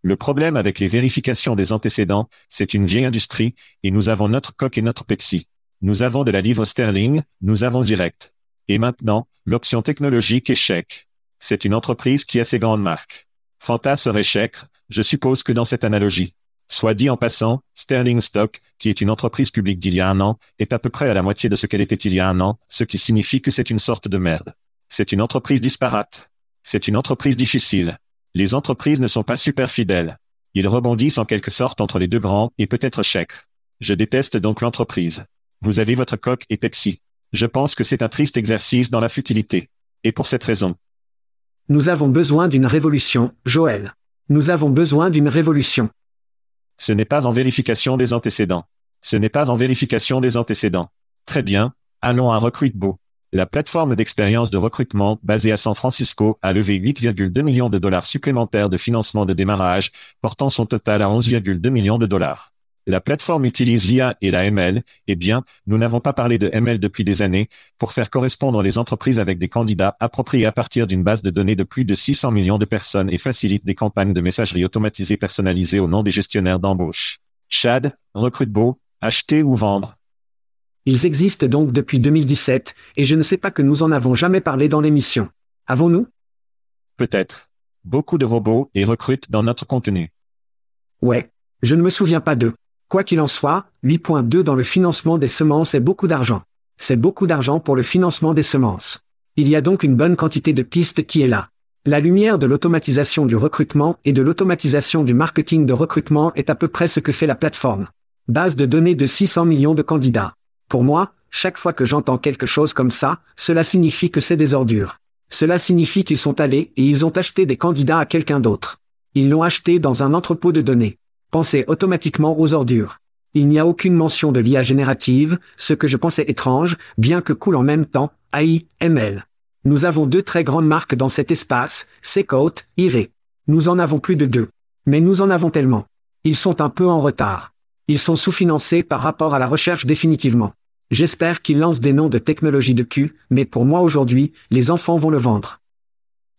Le problème avec les vérifications des antécédents, c'est une vieille industrie, et nous avons notre coque et notre Pepsi. Nous avons de la livre sterling, nous avons direct. Et maintenant, l'option technologique chèque. C'est une entreprise qui a ses grandes marques. Fanta serait chèque, je suppose que dans cette analogie. Soit dit en passant, Sterling Stock, qui est une entreprise publique d'il y a un an, est à peu près à la moitié de ce qu'elle était il y a un an, ce qui signifie que c'est une sorte de merde. C'est une entreprise disparate. C'est une entreprise difficile. Les entreprises ne sont pas super fidèles. Ils rebondissent en quelque sorte entre les deux grands et peut-être chèque. Je déteste donc l'entreprise. Vous avez votre coque et Pepsi. Je pense que c'est un triste exercice dans la futilité. Et pour cette raison. Nous avons besoin d'une révolution, Joël. Nous avons besoin d'une révolution. Ce n'est pas en vérification des antécédents. Ce n'est pas en vérification des antécédents. Très bien, allons à Recruitbo. La plateforme d'expérience de recrutement basée à San Francisco a levé 8,2 millions de dollars supplémentaires de financement de démarrage, portant son total à 11,2 millions de dollars. La plateforme utilise l'IA et la ML, eh bien, nous n'avons pas parlé de ML depuis des années, pour faire correspondre les entreprises avec des candidats appropriés à partir d'une base de données de plus de 600 millions de personnes et facilite des campagnes de messagerie automatisées personnalisées au nom des gestionnaires d'embauche. Chad, Recruitebo, acheter ou vendre? Ils existent donc depuis 2017, et je ne sais pas que nous en avons jamais parlé dans l'émission. Avons-nous? Peut-être. Beaucoup de robots et recrutent dans notre contenu. Ouais. Je ne me souviens pas d'eux. Quoi qu'il en soit, 8.2 dans le financement des semences est beaucoup d'argent. C'est beaucoup d'argent pour le financement des semences. Il y a donc une bonne quantité de pistes qui est là. La lumière de l'automatisation du recrutement et de l'automatisation du marketing de recrutement est à peu près ce que fait la plateforme. Base de données de 600 millions de candidats. Pour moi, chaque fois que j'entends quelque chose comme ça, cela signifie que c'est des ordures. Cela signifie qu'ils sont allés et ils ont acheté des candidats à quelqu'un d'autre. Ils l'ont acheté dans un entrepôt de données. Pensez automatiquement aux ordures. Il n'y a aucune mention de l'IA générative, ce que je pensais étrange, bien que cool en même temps, AI, ML. Nous avons deux très grandes marques dans cet espace, Secoat, Ire. Nous en avons plus de deux. Mais nous en avons tellement. Ils sont un peu en retard. Ils sont sous-financés par rapport à la recherche définitivement. J'espère qu'ils lancent des noms de technologie de cul, mais pour moi aujourd'hui, les enfants vont le vendre.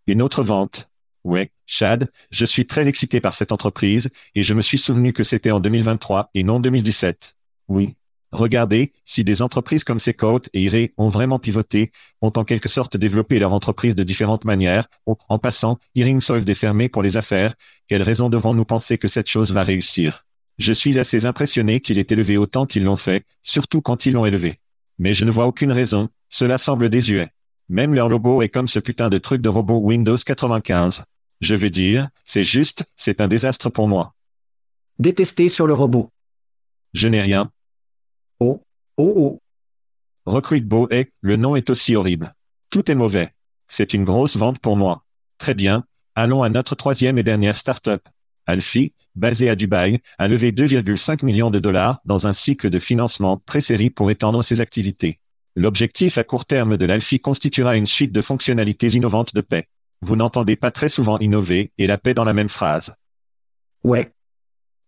Une autre vente. Ouais, Chad, je suis très excité par cette entreprise, et je me suis souvenu que c'était en 2023 et non 2017. Oui. Regardez, si des entreprises comme Secoat et Ire ont vraiment pivoté, ont en quelque sorte développé leur entreprise de différentes manières, en passant, Iring Solve est fermé pour les affaires, quelle raison devons-nous penser que cette chose va réussir? Je suis assez impressionné qu'il ait élevé autant qu'ils l'ont fait, surtout quand ils l'ont élevé. Mais je ne vois aucune raison, cela semble désuet. Même leur logo est comme ce putain de truc de robot Windows 95. Je veux dire, c'est juste, c'est un désastre pour moi. Détesté sur le robot. Je n'ai rien. Oh, oh, oh. Recruitebo est, le nom est aussi horrible. Tout est mauvais. C'est une grosse vente pour moi. Très bien, allons à notre troisième et dernière startup. Alfie, basée à Dubaï, a levé 2,5 millions de dollars dans un cycle de financement pré-série pour étendre ses activités. L'objectif à court terme de l'Alfie constituera une suite de fonctionnalités innovantes de paix. Vous n'entendez pas très souvent innover et la paix dans la même phrase. Ouais.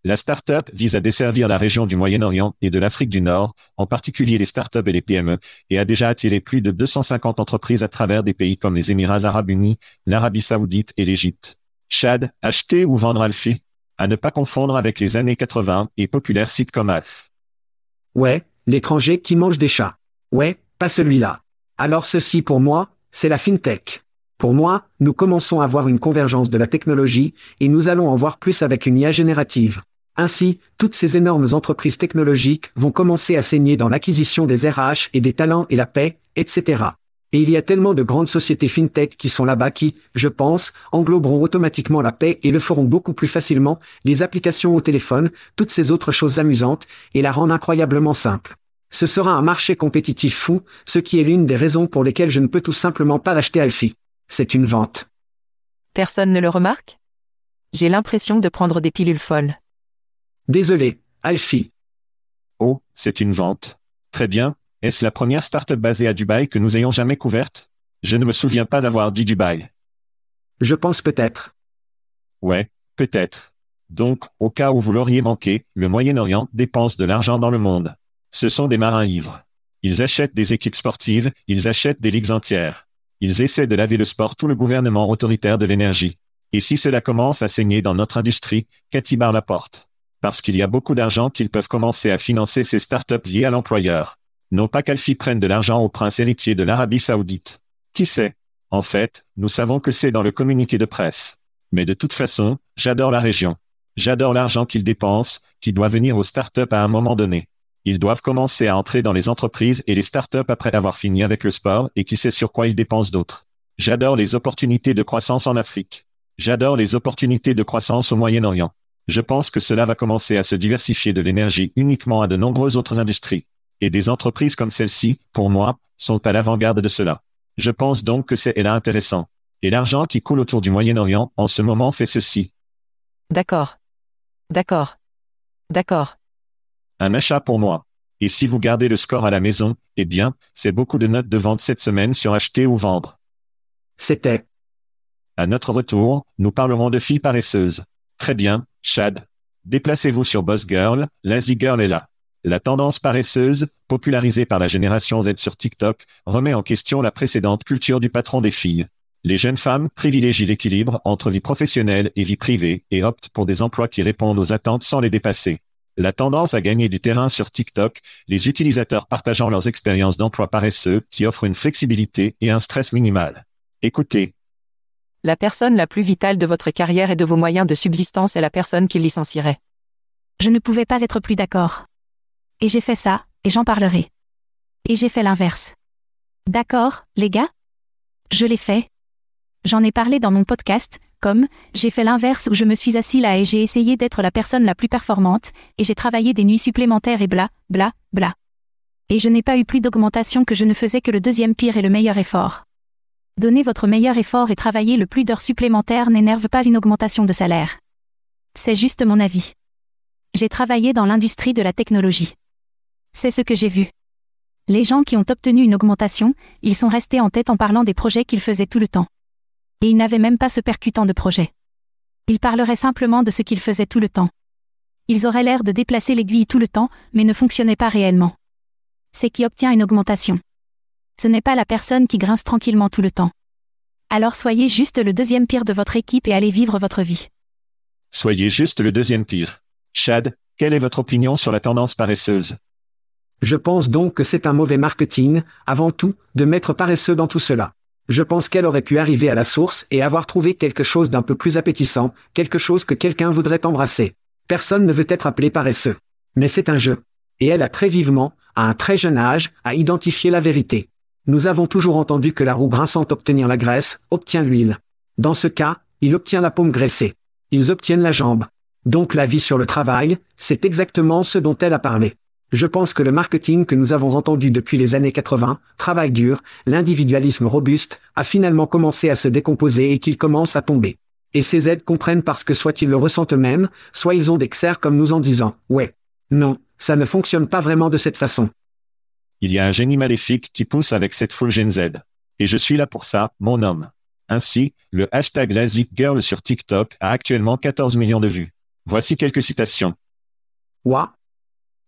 La start-up vise à desservir la région du Moyen-Orient et de l'Afrique du Nord, en particulier les start-up et les PME, et a déjà attiré plus de 250 entreprises à travers des pays comme les Émirats arabes unis, l'Arabie saoudite et l'Égypte. Chad, acheter ou vendre Alfie? À ne pas confondre avec les années 80 et populaires sites comme Alf. Ouais, l'étranger qui mange des chats. Ouais, pas celui-là. Alors ceci pour moi, c'est la fintech. Pour moi, nous commençons à voir une convergence de la technologie, et nous allons en voir plus avec une IA générative. Ainsi, toutes ces énormes entreprises technologiques vont commencer à saigner dans l'acquisition des RH et des talents et la paix, etc. Et il y a tellement de grandes sociétés fintech qui sont là-bas qui, je pense, engloberont automatiquement la paix et le feront beaucoup plus facilement, les applications au téléphone, toutes ces autres choses amusantes, et la rendent incroyablement simple. Ce sera un marché compétitif fou, ce qui est l'une des raisons pour lesquelles je ne peux tout simplement pas l'acheter Alfie. C'est une vente. Personne ne le remarque? J'ai l'impression de prendre des pilules folles. Désolé, Alfie. Oh, c'est une vente. Très bien. Est-ce la première start-up basée à Dubaï que nous ayons jamais couverte? Je ne me souviens pas d'avoir dit Dubaï. Je pense peut-être. Ouais, peut-être. Donc, au cas où vous l'auriez manqué, le Moyen-Orient dépense de l'argent dans le monde. Ce sont des marins ivres. Ils achètent des équipes sportives, ils achètent des ligues entières. Ils essaient de laver le sport tout le gouvernement autoritaire de l'énergie. Et si cela commence à saigner dans notre industrie, Cathy barre la porte parce qu'il y a beaucoup d'argent qu'ils peuvent commencer à financer ces startups liées à l'employeur. Non pas qu'Alfie prenne de l'argent au prince héritier de l'Arabie saoudite. Qui sait? En fait, nous savons que c'est dans le communiqué de presse. Mais de toute façon, j'adore la région. J'adore l'argent qu'ils dépensent, qui doit venir aux startups à un moment donné. Ils doivent commencer à entrer dans les entreprises et les startups après avoir fini avec le sport et qui sait sur quoi ils dépensent d'autres. J'adore les opportunités de croissance en Afrique. J'adore les opportunités de croissance au Moyen-Orient. Je pense que cela va commencer à se diversifier de l'énergie uniquement à de nombreuses autres industries. Et des entreprises comme celle-ci, pour moi, sont à l'avant-garde de cela. Je pense donc que c'est là intéressant. Et l'argent qui coule autour du Moyen-Orient en ce moment fait ceci. D'accord. D'accord. D'accord. Un achat pour moi. Et si vous gardez le score à la maison, eh bien, c'est beaucoup de notes de vente cette semaine sur acheter ou vendre. C'était. À notre retour, nous parlerons de filles paresseuses. Très bien, Chad. Déplacez-vous sur Boss Girl, Lazy Girl est là. La tendance paresseuse, popularisée par la génération Z sur TikTok, remet en question la précédente culture du patron des filles. Les jeunes femmes privilégient l'équilibre entre vie professionnelle et vie privée et optent pour des emplois qui répondent aux attentes sans les dépasser. La tendance à gagner du terrain sur TikTok, les utilisateurs partageant leurs expériences d'emploi paresseux qui offrent une flexibilité et un stress minimal. Écoutez, La personne la plus vitale de votre carrière et de vos moyens de subsistance est la personne qui licencierait. Je ne pouvais pas être plus d'accord. Et j'ai fait ça, et j'en parlerai. Et j'ai fait l'inverse. D'accord, les gars? Je l'ai fait. J'en ai parlé dans mon podcast, comme j'ai fait l'inverse où je me suis assis là et j'ai essayé d'être la personne la plus performante, et j'ai travaillé des nuits supplémentaires et bla, bla, bla. Et je n'ai pas eu plus d'augmentation que je ne faisais que le deuxième pire et le meilleur effort. Donner votre meilleur effort et travailler le plus d'heures supplémentaires n'énerve pas une augmentation de salaire. C'est juste mon avis. J'ai travaillé dans l'industrie de la technologie. C'est ce que j'ai vu. Les gens qui ont obtenu une augmentation, ils sont restés en tête en parlant des projets qu'ils faisaient tout le temps. Et ils n'avaient même pas ce percutant de projet. Ils parleraient simplement de ce qu'ils faisaient tout le temps. Ils auraient l'air de déplacer l'aiguille tout le temps, mais ne fonctionnaient pas réellement. C'est qui obtient une augmentation. Ce n'est pas la personne qui grince tranquillement tout le temps. Alors soyez juste le deuxième pire de votre équipe et allez vivre votre vie. soyez juste le deuxième pire. Chad, quelle est votre opinion sur la tendance paresseuse? Je pense donc que c'est un mauvais marketing, avant tout, de mettre paresseux dans tout cela. Je pense qu'elle aurait pu arriver à la source et avoir trouvé quelque chose d'un peu plus appétissant, quelque chose que quelqu'un voudrait embrasser. Personne ne veut être appelé paresseux. Mais c'est un jeu. Et elle a très vivement, à un très jeune âge, à identifier la vérité. Nous avons toujours entendu que la roue grinçante obtenir la graisse, obtient l'huile. Dans ce cas, il obtient la paume graissée. Ils obtiennent la jambe. Donc la vie sur le travail, c'est exactement ce dont elle a parlé. Je pense que le marketing que nous avons entendu depuis les années 80, travail dur, l'individualisme robuste, a finalement commencé à se décomposer et qu'il commence à tomber. Et ces aides comprennent parce que soit ils le ressentent eux-mêmes, soit ils ont des XR comme nous en disant, ouais. Non, ça ne fonctionne pas vraiment de cette façon. Il y a un génie maléfique qui pousse avec cette foule Gen Z. Et je suis là pour ça, mon homme. Ainsi, le hashtag LazyGirl sur TikTok a actuellement 14 millions de vues. Voici quelques citations. What?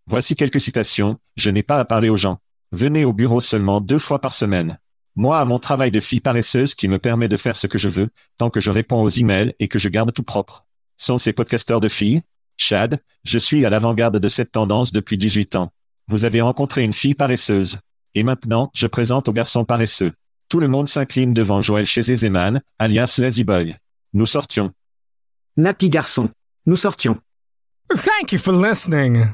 Voici quelques citations, je n'ai pas à parler aux gens. Venez au bureau seulement deux fois par semaine. Moi à mon travail de fille paresseuse qui me permet de faire ce que je veux, tant que je réponds aux emails et que je garde tout propre. Sont ces podcasteurs de filles? Chad, je suis à l'avant-garde de cette tendance depuis 18 ans. Vous avez rencontré une fille paresseuse. Et maintenant, je présente au garçon paresseux. Tout le monde s'incline devant Joël chez Zeman, alias Lazy Boy. Nous sortions. Nappy garçon. Nous sortions. Thank you for listening